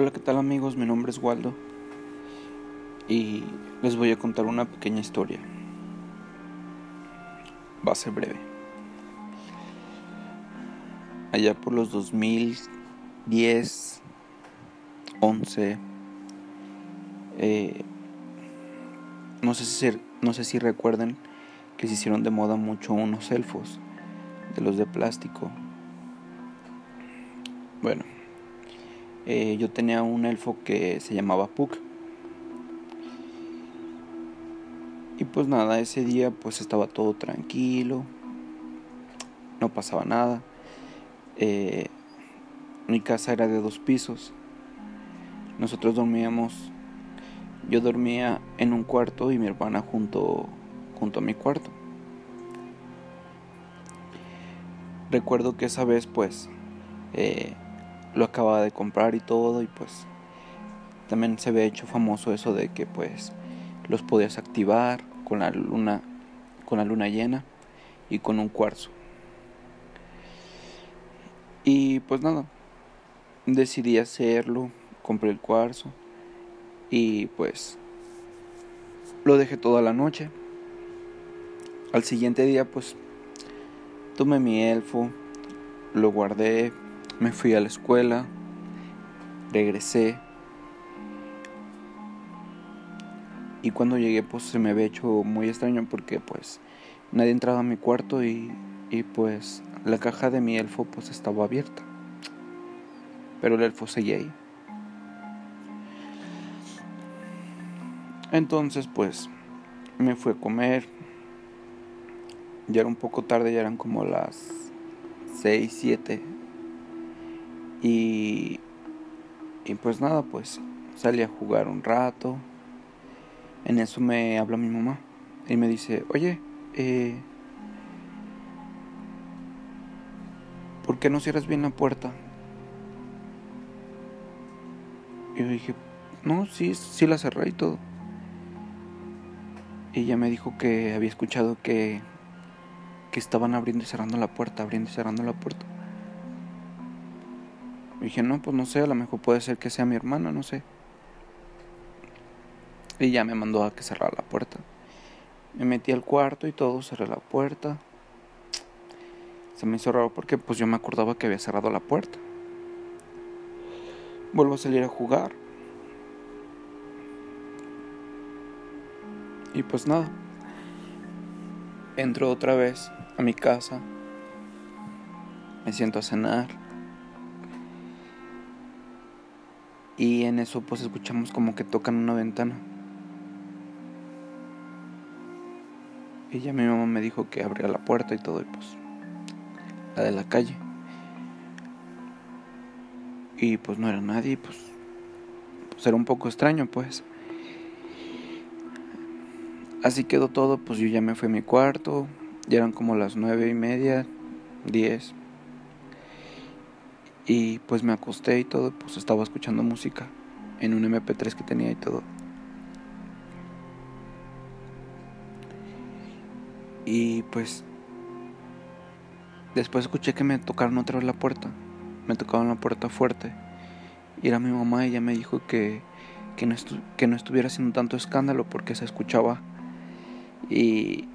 Hola, ¿qué tal amigos? Mi nombre es Waldo y les voy a contar una pequeña historia. Va a ser breve. Allá por los 2010, 11, eh, no, sé si, no sé si recuerden que se hicieron de moda mucho unos elfos, de los de plástico. Bueno, eh, yo tenía un elfo que se llamaba Puck. Y pues nada, ese día pues estaba todo tranquilo, no pasaba nada. Eh, mi casa era de dos pisos. Nosotros dormíamos, yo dormía en un cuarto y mi hermana junto, junto a mi cuarto. Recuerdo que esa vez pues eh, lo acababa de comprar y todo y pues también se había hecho famoso eso de que pues los podías activar con la luna con la luna llena y con un cuarzo. Y pues nada, decidí hacerlo, compré el cuarzo y pues lo dejé toda la noche. Al siguiente día pues tomé mi elfo, lo guardé, me fui a la escuela, regresé y cuando llegué pues se me había hecho muy extraño porque pues nadie entraba a mi cuarto y, y pues la caja de mi elfo pues estaba abierta. Pero el elfo seguía ahí. Entonces pues me fui a comer. Ya era un poco tarde, ya eran como las 6, 7 y, y pues nada, pues salí a jugar un rato. En eso me habla mi mamá y me dice, oye, eh, ¿por qué no cierras bien la puerta? Y yo dije, no, sí, sí la cerré y todo. Y ella me dijo que había escuchado que, que estaban abriendo y cerrando la puerta, abriendo y cerrando la puerta dije, no, pues no sé, a lo mejor puede ser que sea mi hermana, no sé. Y ya me mandó a que cerrara la puerta. Me metí al cuarto y todo, cerré la puerta. Se me hizo raro porque pues yo me acordaba que había cerrado la puerta. Vuelvo a salir a jugar. Y pues nada. Entro otra vez a mi casa. Me siento a cenar. Y en eso pues escuchamos como que tocan una ventana. Y ya mi mamá me dijo que abría la puerta y todo, y pues la de la calle. Y pues no era nadie, pues, pues era un poco extraño pues. Así quedó todo, pues yo ya me fui a mi cuarto, ya eran como las nueve y media, diez. Y pues me acosté y todo, pues estaba escuchando música en un MP3 que tenía y todo. Y pues después escuché que me tocaron otra vez la puerta. Me tocaban la puerta fuerte. Y era mi mamá y ella me dijo que, que, no, que no estuviera haciendo tanto escándalo porque se escuchaba. Y,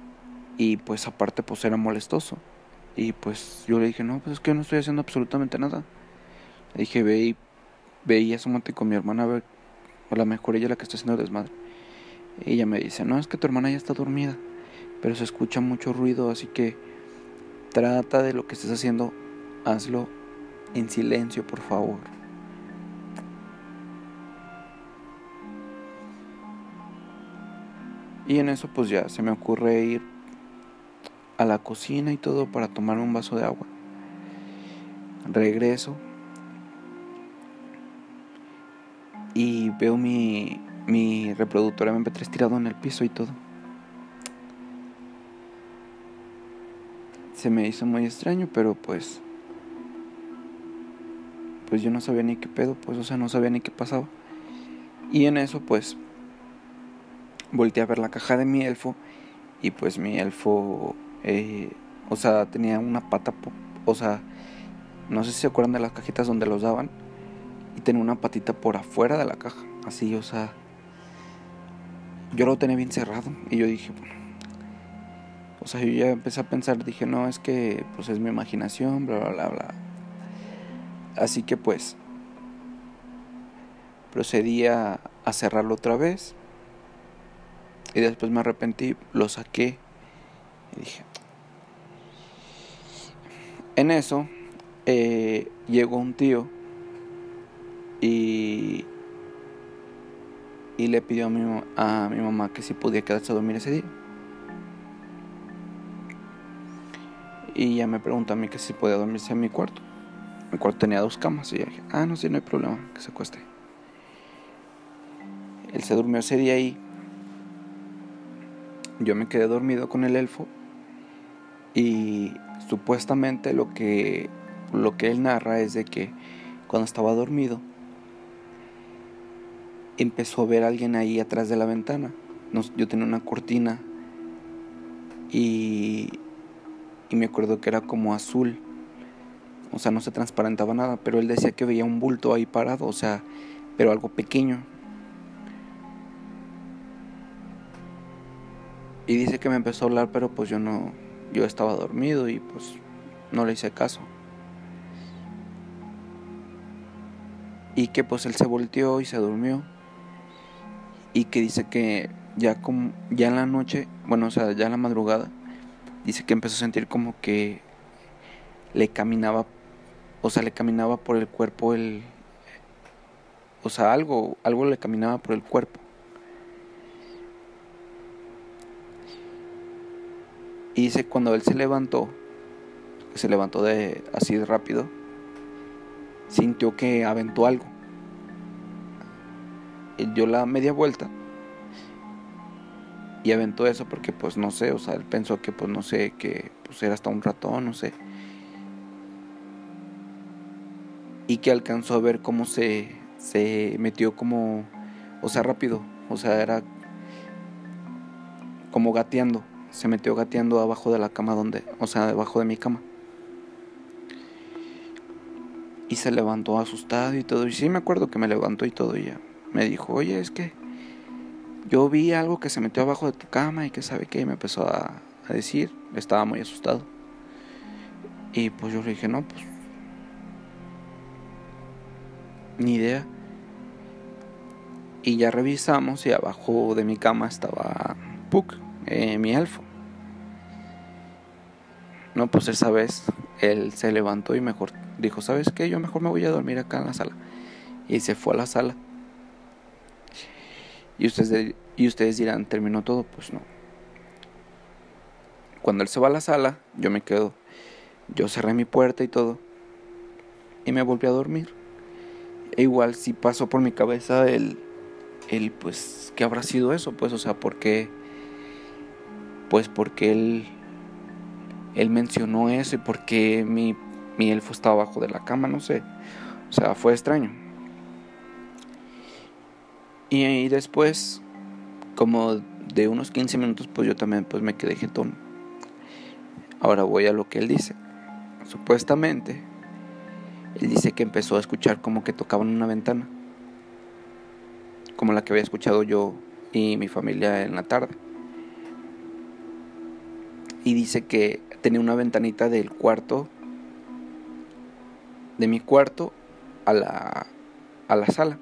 y pues aparte pues era molestoso. Y pues yo le dije, no, pues es que no estoy haciendo absolutamente nada. Dije, ve y, ve y asómate con mi hermana a ver, mejor ella la que está haciendo desmadre. Y ella me dice, no, es que tu hermana ya está dormida, pero se escucha mucho ruido, así que trata de lo que estés haciendo, hazlo en silencio, por favor. Y en eso pues ya se me ocurre ir a la cocina y todo para tomar un vaso de agua. Regreso veo mi, mi reproductor MP3 tirado en el piso y todo. Se me hizo muy extraño, pero pues pues yo no sabía ni qué pedo, pues o sea, no sabía ni qué pasaba. Y en eso pues volteé a ver la caja de mi elfo y pues mi elfo eh, o sea, tenía una pata, o sea, no sé si se acuerdan de las cajitas donde los daban y tenía una patita por afuera de la caja, así, o sea, yo lo tenía bien cerrado y yo dije, o sea, yo ya empecé a pensar, dije, no, es que pues es mi imaginación, bla, bla, bla, bla. Así que pues procedí a, a cerrarlo otra vez y después me arrepentí, lo saqué y dije, en eso eh, llegó un tío y, le pidió a mi, a mi mamá que si podía quedarse a dormir ese día. Y ya me preguntó a mí que si podía dormirse en mi cuarto. Mi cuarto tenía dos camas y yo dije, ah, no, sí, no hay problema, que se acueste. Él se durmió ese día ahí. Yo me quedé dormido con el elfo y supuestamente lo que, lo que él narra es de que cuando estaba dormido empezó a ver a alguien ahí atrás de la ventana. yo tenía una cortina y, y me acuerdo que era como azul. O sea, no se transparentaba nada, pero él decía que veía un bulto ahí parado, o sea, pero algo pequeño. Y dice que me empezó a hablar, pero pues yo no, yo estaba dormido y pues no le hice caso. Y que pues él se volteó y se durmió. Y que dice que ya ya en la noche, bueno, o sea, ya en la madrugada, dice que empezó a sentir como que le caminaba, o sea, le caminaba por el cuerpo el o sea, algo, algo le caminaba por el cuerpo. Y dice cuando él se levantó, se levantó de así rápido, sintió que aventó algo. Dio la media vuelta y aventó eso porque pues no sé, o sea, él pensó que pues no sé, que pues era hasta un ratón, no sé. Y que alcanzó a ver cómo se, se metió como, o sea, rápido, o sea, era como gateando se metió gateando abajo de la cama donde, o sea, debajo de mi cama. Y se levantó asustado y todo. Y sí me acuerdo que me levantó y todo. Y ya me dijo, oye, es que yo vi algo que se metió abajo de tu cama y que sabe qué. Y me empezó a, decir. Estaba muy asustado. Y pues yo le dije, no, pues... Ni idea. Y ya revisamos y abajo de mi cama estaba Puck, eh, mi elfo. No, pues esa vez él se levantó y mejor dijo, ¿sabes qué? Yo mejor me voy a dormir acá en la sala. Y se fue a la sala. Y ustedes, y ustedes dirán, ¿terminó todo? Pues no. Cuando él se va a la sala, yo me quedo. Yo cerré mi puerta y todo. Y me volví a dormir. E igual si pasó por mi cabeza el, el pues, ¿qué habrá sido eso? Pues, o sea, ¿por qué? Pues porque él él mencionó eso y por qué mi, mi elfo estaba abajo de la cama, no sé. O sea, fue extraño. Y, después, como de unos 15 minutos, pues yo también pues me quedé jetón. Ahora voy a lo que él dice. Supuestamente, él dice que empezó a escuchar como que tocaban una ventana. Como la que había escuchado yo y mi familia en la tarde. Y dice que tenía una ventanita del cuarto, de mi cuarto a la, a la sala.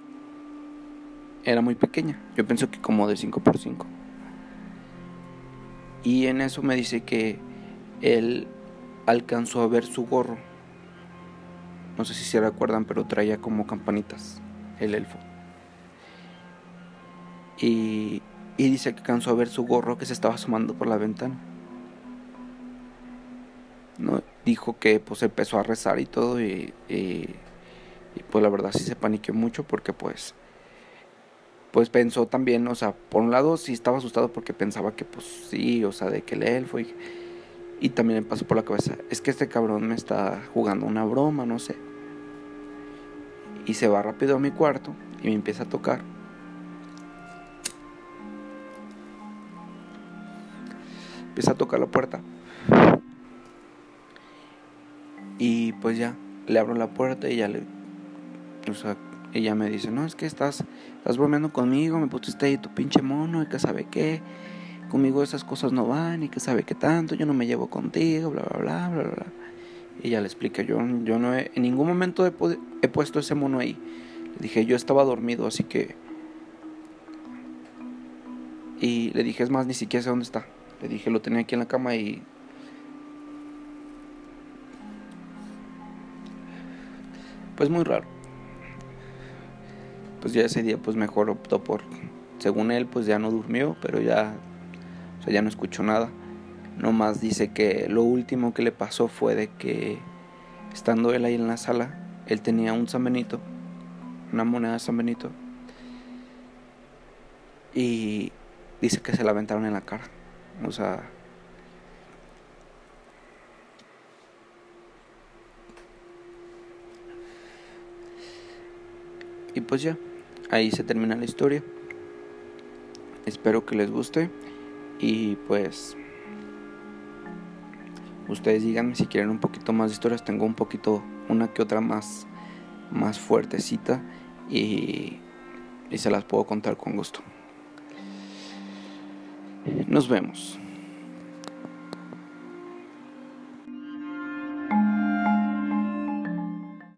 Era muy pequeña, yo pienso que como de 5 por 5 Y en eso me dice que él alcanzó a ver su gorro. No sé si se recuerdan, pero traía como campanitas el elfo. Y, y dice que alcanzó a ver su gorro que se estaba asomando por la ventana. ¿no? Dijo que pues empezó a rezar y todo y, pues la verdad sí se paniqueó mucho porque pues pues pensó también, o sea, por un lado sí estaba asustado porque pensaba que pues sí, o sea, de que el elfo y, y también le pasó por la cabeza, es que este cabrón me está jugando una broma, no sé. Y se va rápido a mi cuarto y me empieza a tocar. Empieza a tocar la puerta. Y pues ya, le abro la puerta y ya le... O sea, ella me dice, no, es que estás, estás bromeando conmigo, me pusiste ahí tu pinche mono y que sabe qué. Conmigo esas cosas no van y que sabe qué tanto, yo no me llevo contigo, bla, bla, bla, bla, bla. Y ella le explica, yo, yo no he, en ningún momento he, he puesto ese mono ahí. Le dije, yo estaba dormido, así que... Y le dije, es más, ni siquiera sé dónde está. Le dije, lo tenía aquí en la cama y pues muy raro. Pues ya ese día pues mejor optó por, según él pues ya no durmió, pero ya, o sea, ya no escuchó nada. Nomás dice que lo último que le pasó fue de que estando él ahí en la sala, él tenía un San Benito, una moneda de San Benito, y dice que se la aventaron en la cara. O sea, Y pues ya, ahí se termina la historia. Espero que les guste y pues ustedes díganme si quieren un poquito más de historias. Tengo un poquito, una que otra más, más fuertecita y, y se las puedo contar con gusto. Nos vemos.